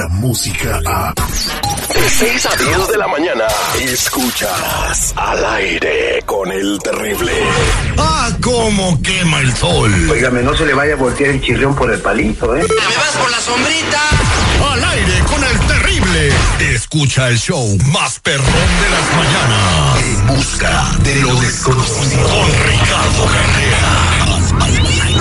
la música a... De 6 a 10 de la mañana, escuchas al aire con el terrible. ¡Ah, cómo quema el sol! Óigame, no se le vaya a voltear el chirrión por el palito, ¿eh? ¡Me vas por la sombrita! ¡Al aire con el terrible! Escucha el show más perrón de las mañanas. En busca de lo desconocido. Con Ricardo Carrera.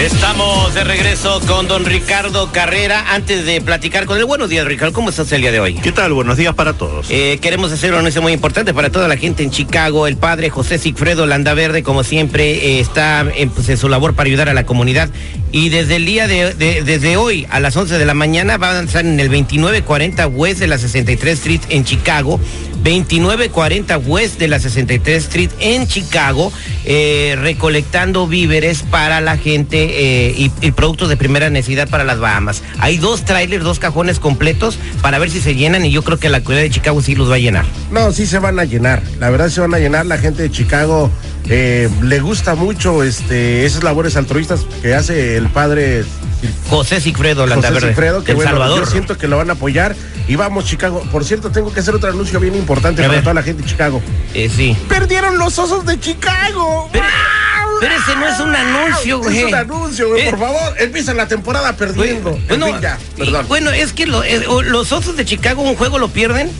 Estamos de regreso con don Ricardo Carrera. Antes de platicar con él, buenos días, Ricardo. ¿Cómo estás el día de hoy? ¿Qué tal? Buenos días para todos. Eh, queremos hacer un anuncio muy importante para toda la gente en Chicago. El padre José Sigfredo Landaverde, como siempre, eh, está en, pues, en su labor para ayudar a la comunidad. Y desde el día de, de- desde hoy a las 11 de la mañana va a avanzar en el 2940 West de la 63 Street en Chicago. 2940 West de la 63 Street en Chicago, eh, recolectando víveres para la gente eh, y, productos de primera necesidad para las Bahamas. Hay dos trailers, dos cajones completos para ver si se llenan y yo creo que la comunidad de Chicago sí los va a llenar. No, sí se van a llenar. La verdad se van a llenar. La gente de Chicago eh, le gusta mucho este, esas labores altruistas que hace el padre José Sigfredo José Landaverde, Sigfredo, que del bueno, Salvador. yo siento que lo van a apoyar. Y vamos, Chicago. Por cierto, tengo que hacer otro anuncio bien importante A para ver. toda la gente de Chicago. Eh, sí. ¡Perdieron los osos de Chicago! Pero, pero ese no es un anuncio, güey. Es un anuncio, güey, Eh, por favor. Empieza la temporada perdiendo. En Bueno, fin, ya, y- perdón. bueno, es que lo- eh, los osos de Chicago un juego lo pierden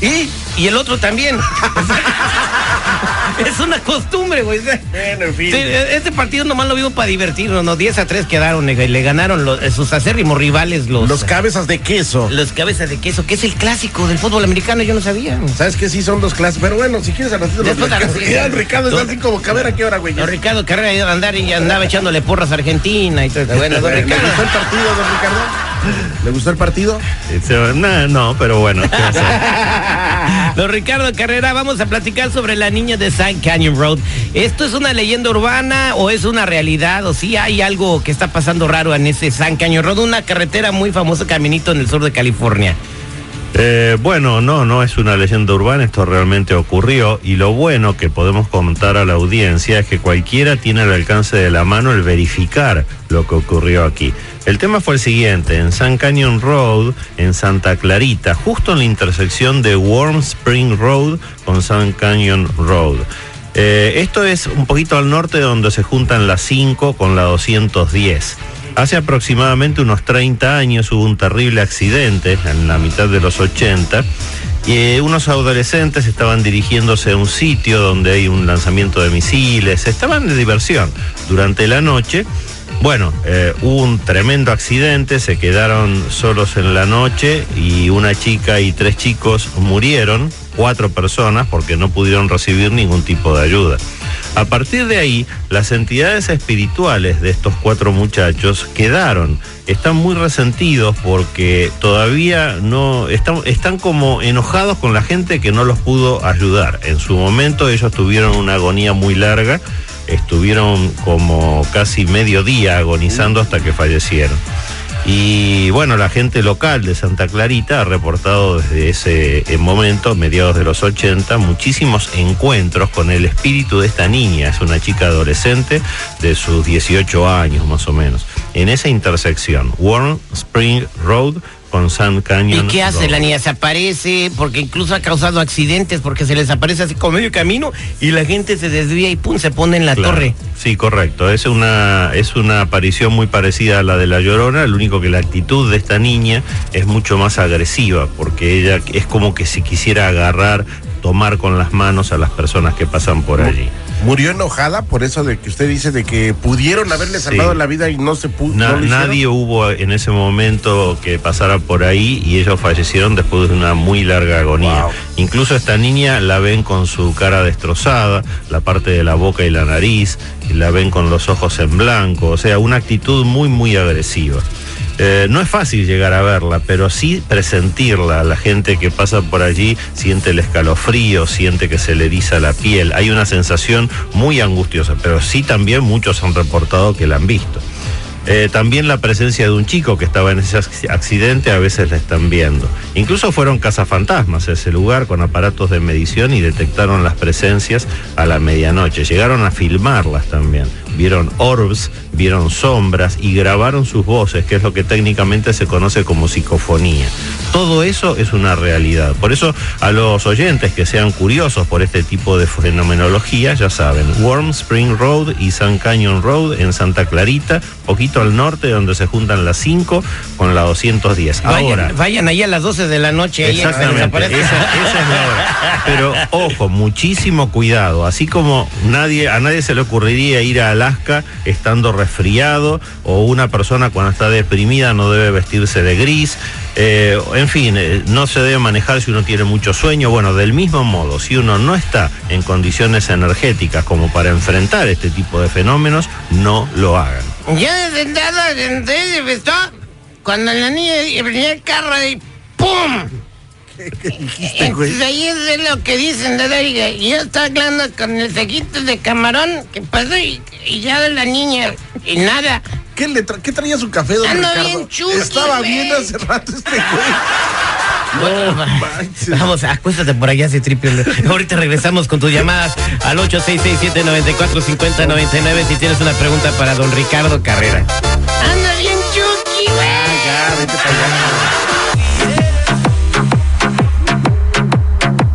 y, y el otro también. es una costumbre, güey. Bueno, en fin. Sí, este partido nomás lo vimos para divertirnos, ¿no? 10 a 3 quedaron, eh, le ganaron los- eh, sus acérrimos rivales, los, Los cabezas de queso. los cabezas de queso, que es el clásico del fútbol americano, yo no sabía. ¿Sabes que Sí, son dos clases. Pero bueno, si quieres a ratito ratito. Mira, Ricardo está así como que a ver a qué hora, güey. Don Ricardo Carrera iba a andar y andaba echándole porras a Argentina y todo. Bueno, don ¿Le Ricardo. gustó el partido, don Ricardo? ¿Le gustó el partido? No, no, pero bueno. ¿qué? Don Ricardo Carrera, vamos a platicar sobre la niña de San Canyon Road. ¿Esto es una leyenda urbana o es una realidad? ¿O sí hay algo que está pasando raro en ese San Canyon Road? Una carretera muy famosa, caminito en el sur de California. Eh, bueno, no, no es una leyenda urbana, esto realmente ocurrió y lo bueno que podemos contar a la audiencia es que cualquiera tiene al alcance de la mano el verificar lo que ocurrió aquí. El tema fue el siguiente, en San Canyon Road, en Santa Clarita, justo en la intersección de Warm Spring Road con San Canyon Road. Eh, esto es un poquito al norte donde se juntan las 5 con la 210. Hace aproximadamente unos 30 años hubo un terrible accidente en la mitad de los 80 y eh, unos adolescentes estaban dirigiéndose a un sitio donde hay un lanzamiento de misiles, estaban de diversión durante la noche. Bueno, eh, hubo un tremendo accidente, se quedaron solos en la noche y una chica y tres chicos murieron, cuatro personas, porque no pudieron recibir ningún tipo de ayuda. A partir de ahí, las entidades espirituales de estos cuatro muchachos quedaron, están muy resentidos porque todavía no, están, están como enojados con la gente que no los pudo ayudar. En su momento ellos tuvieron una agonía muy larga, estuvieron como casi medio día agonizando hasta que fallecieron. Y bueno, la gente local de Santa Clarita ha reportado desde ese eh, momento, mediados de los 80, muchísimos encuentros con el espíritu de esta niña. Es una chica adolescente de sus 18 años más o menos. En esa intersección, Warm Spring Road con San Canyon. ¿Y qué hace Road. la niña? Se aparece porque incluso ha causado accidentes porque se les aparece así como medio camino y la gente se desvía y pum, se pone en la Claro. torre. Sí, correcto. Es una, es una aparición muy parecida a la de la Llorona, lo único que la actitud de esta niña es mucho más agresiva, porque ella es como que si quisiera agarrar, tomar con las manos a las personas que pasan por allí. Murió enojada por eso de que usted dice de que pudieron haberle salvado Sí. la vida y no se pudo. Na- no nadie hubo en ese momento que pasara por ahí y ellos fallecieron después de una muy larga agonía. Wow. Incluso esta niña la ven con su cara destrozada, la parte de la boca y la nariz, y la ven con los ojos en blanco, o sea, una actitud muy, muy agresiva. Eh, no es fácil llegar a verla, pero sí presentirla. La gente que pasa por allí siente el escalofrío, siente que se le eriza la piel. Hay una sensación muy angustiosa, pero sí también muchos han reportado que la han visto. Eh, también la presencia de un chico que estaba en ese ac- accidente a veces la están viendo. Incluso fueron cazafantasmas a ese lugar con aparatos de medición y detectaron las presencias a la medianoche. Llegaron a filmarlas también. Vieron orbs, vieron sombras y grabaron sus voces, que es lo que técnicamente se conoce como psicofonía. Todo eso es una realidad. Por eso a los oyentes que sean curiosos por este tipo de fenomenología, ya saben, Warm Spring Road y San Canyon Road en Santa Clarita, poquito al norte donde se juntan las 5 con la 210. Vayan, Ahora, vayan ahí a las 12 de la noche. Exactamente, esa es la hora. Pero ojo, muchísimo cuidado. Así como nadie, a nadie se le ocurriría ir a Alaska estando resfriado o una persona cuando está deprimida no debe vestirse de gris. Eh, en fin, eh, no se debe manejar si uno tiene mucho sueño. Bueno, del mismo modo, si uno no está en condiciones energéticas como para enfrentar este tipo de fenómenos, no lo hagan. Yo sentado cuando la niña venía el carro y ¡pum! ¿Qué dijiste, güey? Entonces ahí es lo que dicen de y yo estaba hablando con el sequito de camarón que pasó y, y ya de la niña y nada. ¿Qué, le tra- ¿Qué traía su café, don Ando Ricardo? bien chuki, Estaba güey. bien hace rato este güey. Vamos, acuéstate por allá, ese triple. Ahorita regresamos con tus llamadas al 8667-945099 si tienes una pregunta para don Ricardo Carrera. Anda bien chuki, güey. Ya, vete para allá.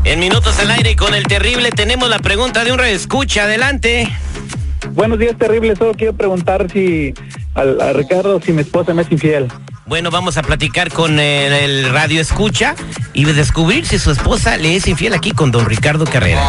En minutos al aire con el terrible tenemos la pregunta de un reescucha. Adelante. Buenos días, terrible. Solo quiero preguntar si al- a, Ricardo si mi esposa me es infiel. Bueno, vamos a platicar con el, el radio escucha y descubrir si su esposa le es infiel aquí con don Ricardo Carrera.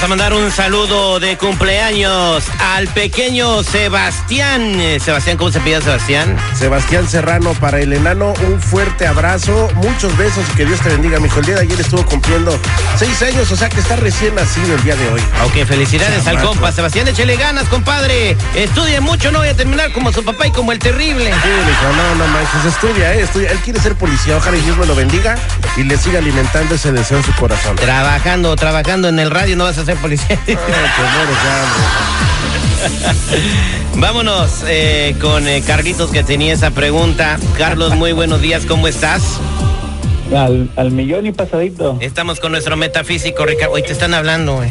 Vamos a mandar un saludo de cumpleaños al pequeño Sebastián. Eh, Sebastián, ¿cómo se pide Sebastián? Sebastián Serrano, para el enano, un fuerte abrazo, muchos besos y que Dios te bendiga, mijo. El día de ayer estuvo cumpliendo seis años, o sea que está recién nacido el día de hoy. Ok, felicidades al compa. Sebastián, échele ganas, compadre. Estudie mucho, no voy a terminar como su papá y como el terrible. Sí, mijo, no, no manches, estudia, eh, estudia. Él quiere ser policía, ojalá y Dios me lo bendiga y le siga alimentando ese deseo en su corazón. Trabajando, trabajando en el radio, no vas a ser policía. Ay. Vámonos eh, con eh, Carlitos que tenía esa pregunta. Carlos, muy buenos días, ¿cómo estás? Al, al millón y pasadito. Estamos con nuestro metafísico, Ricardo. Hoy te están hablando, güey.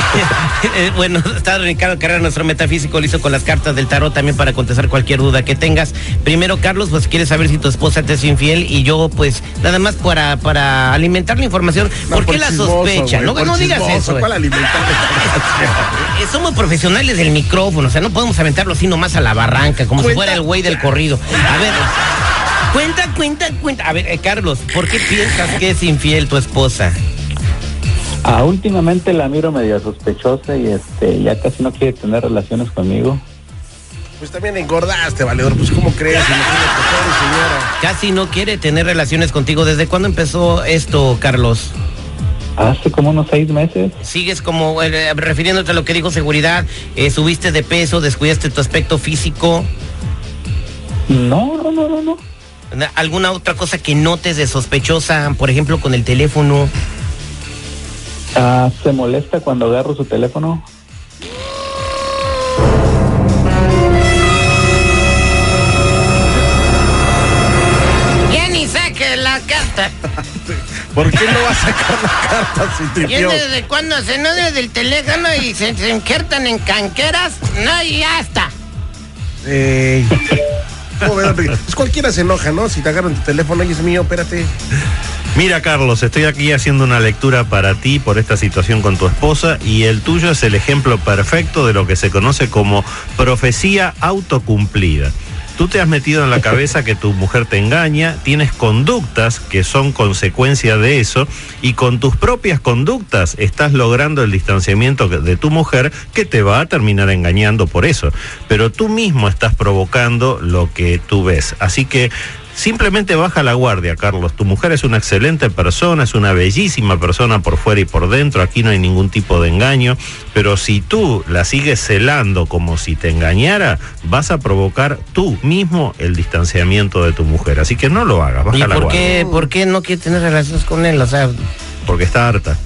Bueno, está Ricardo Carrera, nuestro metafísico, listo con las cartas del tarot también para contestar cualquier duda que tengas. Primero, Carlos, pues quieres saber si tu esposa te es infiel y yo, pues, nada más para, para alimentar la información. No, ¿Por qué la sospecha? güey, no, por no digas chismoso, eso. Eh, Somos profesionales del micrófono, o sea, no podemos aventarlo así nomás a la barranca, como si fuera el güey del corrido. A ver, cuenta, cuenta, cuenta. A ver, eh, Carlos, ¿por qué piensas que es infiel tu esposa? Ah, últimamente la miro medio sospechosa y este ya casi no quiere tener relaciones conmigo. Pues también engordaste, valedor, pues ¿cómo crees? Señora. Casi no quiere tener relaciones contigo. ¿Desde cuándo empezó esto, Carlos? Hace como unos seis meses. Sigues como eh, refiriéndote a lo que dijo seguridad, eh, subiste de peso, descuidaste tu aspecto físico. No, no, no, no, no. ¿Alguna otra cosa que notes de sospechosa, por ejemplo, con el teléfono? Ah, se molesta cuando agarro su teléfono. Ya ni saque la carta. ¿Por qué no va a sacar la carta si te ¿Y desde cuándo se no desde el teléfono y se, se injertan en canqueras? No, y ya. Pues cualquiera se enoja, ¿no? Si te agarran tu teléfono y es mío, espérate. Mira, Carlos, estoy aquí haciendo una lectura para ti por esta situación con tu esposa y el tuyo es el ejemplo perfecto de lo que se conoce como profecía autocumplida. Tú te has metido en la cabeza que tu mujer te engaña, tienes conductas que son consecuencia de eso y con tus propias conductas estás logrando el distanciamiento de tu mujer que te va a terminar engañando por eso. Pero tú mismo estás provocando lo que tú ves. Así que Simplemente baja la guardia, Carlos. Tu mujer es una excelente persona, es una bellísima persona por fuera y por dentro. Aquí no hay ningún tipo de engaño. Pero si tú la sigues celando como si te engañara, vas a provocar tú mismo el distanciamiento de tu mujer. Así que no lo hagas, baja ¿Y la por guardia. qué, por qué no quiere tener relaciones con él? O sea, porque está harta.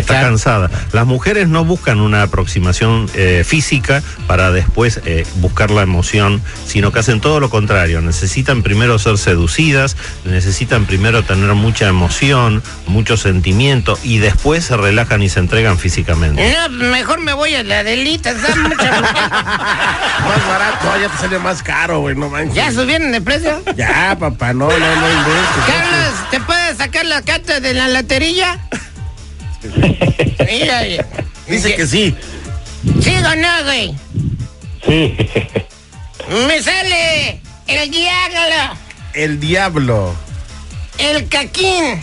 Está cansada. Las mujeres no buscan una aproximación eh, física para después eh, buscar la emoción, sino que hacen todo lo contrario. Necesitan primero ser seducidas, necesitan primero tener mucha emoción, mucho sentimiento y después se relajan y se entregan físicamente. No, mejor me voy a la delita, está mucho. Más barato, ya te sale más caro, güey, no manches. ¿Ya subieron de precio? Ya, papá, no, no, no. Carlos, ¿te puedes sacar la carta de la lotería? Mira, Dice que sí. ¿Sí o no, güey? Sí. Me sale el diablo, El diablo. el caquín,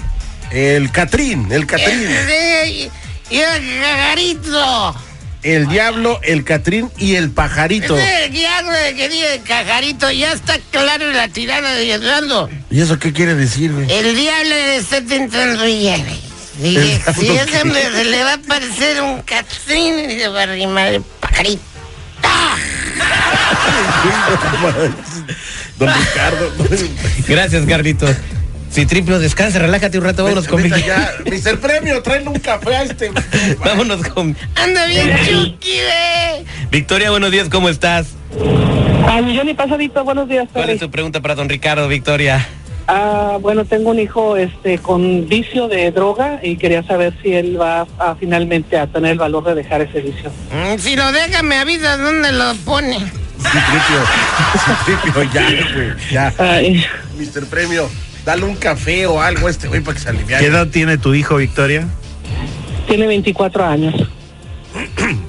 El Catrín, el Catrín. el, y el cajarito. El diablo, el Catrín y el pajarito. El diablo de que dice el cajarito. Ya está claro la tirada de Yolando. ¿Y eso qué quiere decir, güey? El diablo está tentando ya, güey. Dije, ¿El si diablo ese se le va a aparecer un catrín y se va a arrimar el pajarito. Don Ricardo. Gracias, Carlitos. Si triplo, descansa, relájate un rato, vámonos con Mister Premio, tráele un café a este. Vámonos con. Anda bien, Chucky, güey. Victoria, buenos días, ¿cómo estás? Al millón y pasadito, buenos días. ¿Cuál es tu pregunta para don Ricardo, Victoria? Ah, bueno, tengo un hijo este con vicio de droga y quería saber si él va a, finalmente a tener el valor de dejar ese vicio. Mm, Si lo deja, me avisas dónde lo pone. Citripio, Citripio, ya, güey, ya. Ay, Mister Premio, dale un café o algo a este güey para que se aliviane. ¿Qué edad tiene tu hijo, Victoria? tiene 24 años.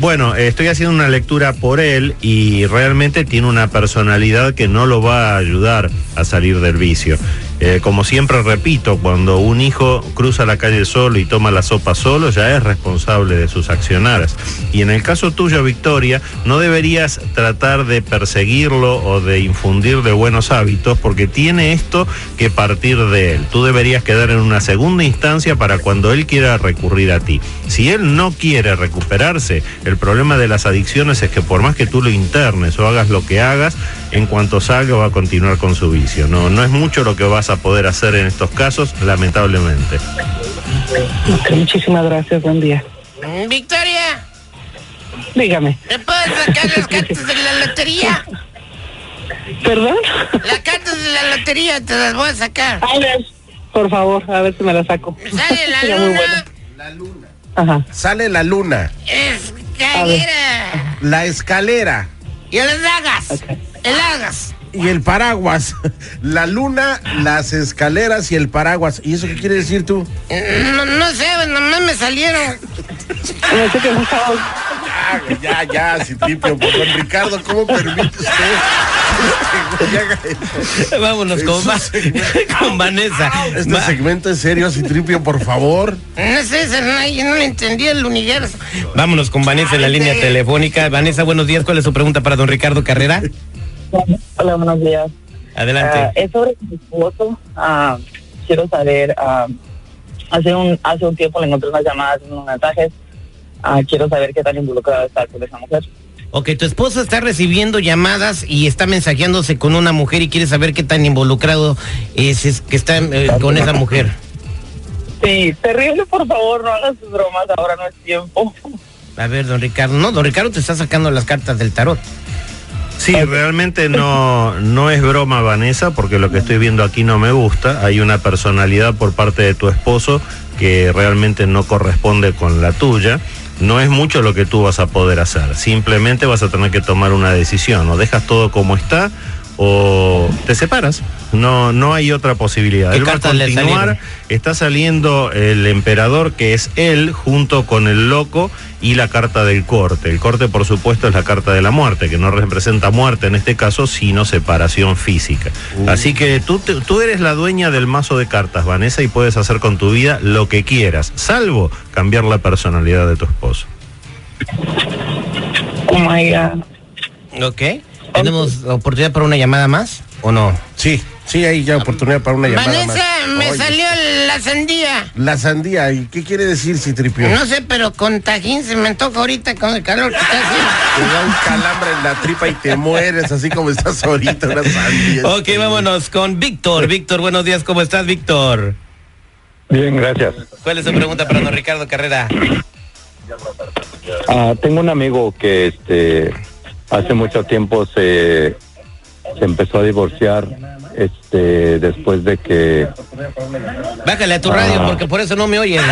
Bueno, estoy haciendo una lectura por él y realmente tiene una personalidad que no lo va a ayudar a salir del vicio. Eh, como siempre repito, cuando un hijo cruza la calle solo y toma la sopa solo, ya es responsable de sus accionares. Y en el caso tuyo, Victoria, no deberías tratar de perseguirlo o de infundirle buenos hábitos porque tiene esto que partir de él. Tú deberías quedar en una segunda instancia para cuando él quiera recurrir a ti. Si él no quiere recuperarse, el problema de las adicciones es que por más que tú lo internes o hagas lo que hagas, en cuanto salga va a continuar con su vicio. No, no es mucho lo que vas a poder hacer en estos casos, lamentablemente. Ok, muchísimas gracias, buen día. Mm, Victoria, Dígame, ¿me puedes sacar las cartas de la lotería? ¿perdón? Las cartas de la lotería te las voy a sacar. A ver, por favor, a ver si me la saco. Sale la luna, bueno. La luna. Ajá. Sale la luna, escalera la escalera y las dagas. El hagas. y el paraguas. La luna, las escaleras y el paraguas. ¿Y eso qué quiere decir tú? No, no sé, nomás me salieron. Ya, ya, ya, Citripio, por don Ricardo, ¿cómo permite usted este? Vámonos con, Va- se- con Vanessa. Este Va- segmento es serio, Citripio, por favor. No sé, yo no le entendí el universo. Vámonos con Vanessa en la línea telefónica. Vanessa, buenos días. ¿Cuál es su pregunta para don Ricardo Carrera? Hola, buenos días. Adelante. es sobre mi esposo. Ah, quiero saber, ah, hace un hace un tiempo le encontré unas llamadas unos mensajes. Quiero saber qué tan involucrado está con esa mujer. Ok, tu esposo está recibiendo llamadas y está mensajeándose con una mujer y quiere saber qué tan involucrado es, es que está eh, con esa mujer. Sí, terrible, por favor, no hagas sus bromas, ahora no es tiempo. A ver, don Ricardo. No, don Ricardo te está sacando las cartas del tarot. Sí, realmente no, no es broma, Vanessa, porque lo que estoy viendo aquí no me gusta. Hay una personalidad por parte de tu esposo que realmente no corresponde con la tuya. No es mucho lo que tú vas a poder hacer. Simplemente vas a tener que tomar una decisión. O dejas todo como está o te separas. No, no hay otra posibilidad. ¿Qué Él va a continuar. Está saliendo el emperador, que es él, junto con el loco y la carta del corte. El corte, por supuesto, es la carta de la muerte, que no representa muerte en este caso, sino separación física. Así que tú, te- tú eres la dueña del mazo de cartas, Vanessa, y puedes hacer con tu vida lo que quieras, salvo cambiar la personalidad de tu esposo. Oh my God. Ok. ¿Tenemos oportunidad para una llamada más o no? Sí, sí, hay ya oportunidad para una llamada Vanessa, más. me Oye, salió la sandía. La sandía, ¿y qué quiere decir, Citripio? No sé, pero con tajín se me antoja ahorita con el calor que está haciendo. Te da un calambre en la tripa y te mueres así como estás ahorita, una sandía. Ok, vámonos con Víctor. Víctor, buenos días, ¿cómo estás, Víctor? Bien, gracias. ¿Cuál es su pregunta para don Ricardo Carrera? Ah, tengo un amigo que este hace mucho tiempo se, se empezó a divorciar este después de que Bájale a tu radio Ah. porque por eso no me oyes.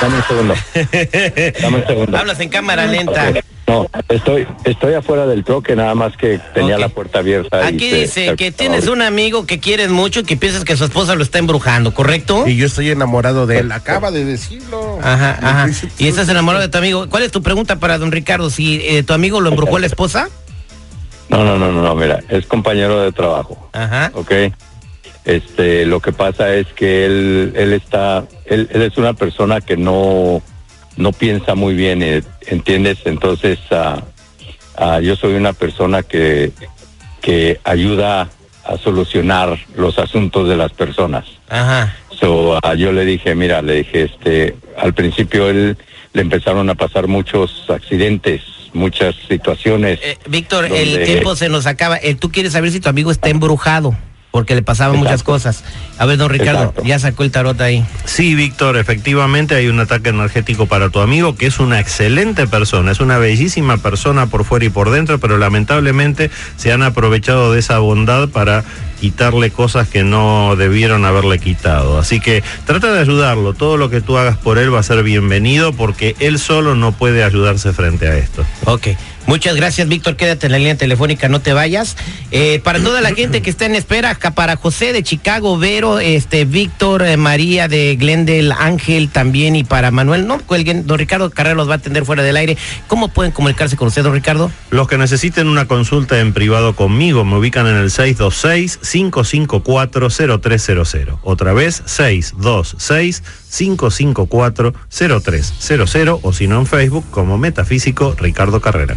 dame un segundo dame un segundo Hablas en cámara lenta. No estoy estoy afuera del troque nada más que tenía la puerta abierta Aquí dice se- que tienes un amigo que quieres mucho y que piensas que su esposa lo está embrujando, ¿correcto? Y yo estoy enamorado de él. Acaba de decirlo. Ajá, ajá. Y estás enamorado de tu amigo. ¿Cuál es tu pregunta para don Ricardo? Si eh, tu amigo lo embrujó la esposa. no no no no no mira es compañero de trabajo Ajá. ¿ok? Este, lo que pasa es que él, él está, él, él es una persona que no, no piensa muy bien, eh, ¿entiendes? Entonces, ah, ah, yo soy una persona que, que ayuda a solucionar los asuntos de las personas. Ajá. So, ah, yo le dije, mira, le dije, este, al principio él le empezaron a pasar muchos accidentes, muchas situaciones. Víctor, el tiempo se nos acaba. Eh, Tú quieres saber si tu amigo está embrujado. Porque le pasaban muchas cosas. A ver, don Ricardo, ya sacó el tarot ahí. Sí, Víctor, efectivamente hay un ataque energético para tu amigo, que es una excelente persona, es una bellísima persona por fuera y por dentro, pero lamentablemente se han aprovechado de esa bondad para quitarle cosas que no debieron haberle quitado. Así que trata de ayudarlo, todo lo que tú hagas por él va a ser bienvenido porque él solo no puede ayudarse frente a esto. Ok. Muchas gracias, Víctor. Quédate en la línea telefónica, no te vayas. Eh, para toda la gente que está en espera, para José de Chicago, Vero, este, Víctor, eh, María de Glendale, Ángel también y para Manuel, no cuelguen. Don Ricardo Carrera los va a atender fuera del aire. ¿Cómo pueden comunicarse con usted, don Ricardo? Los que necesiten una consulta en privado conmigo me ubican en el 626-554-0300. Otra vez, 626-554-0300 o si no en Facebook como Metafísico Ricardo Carrera.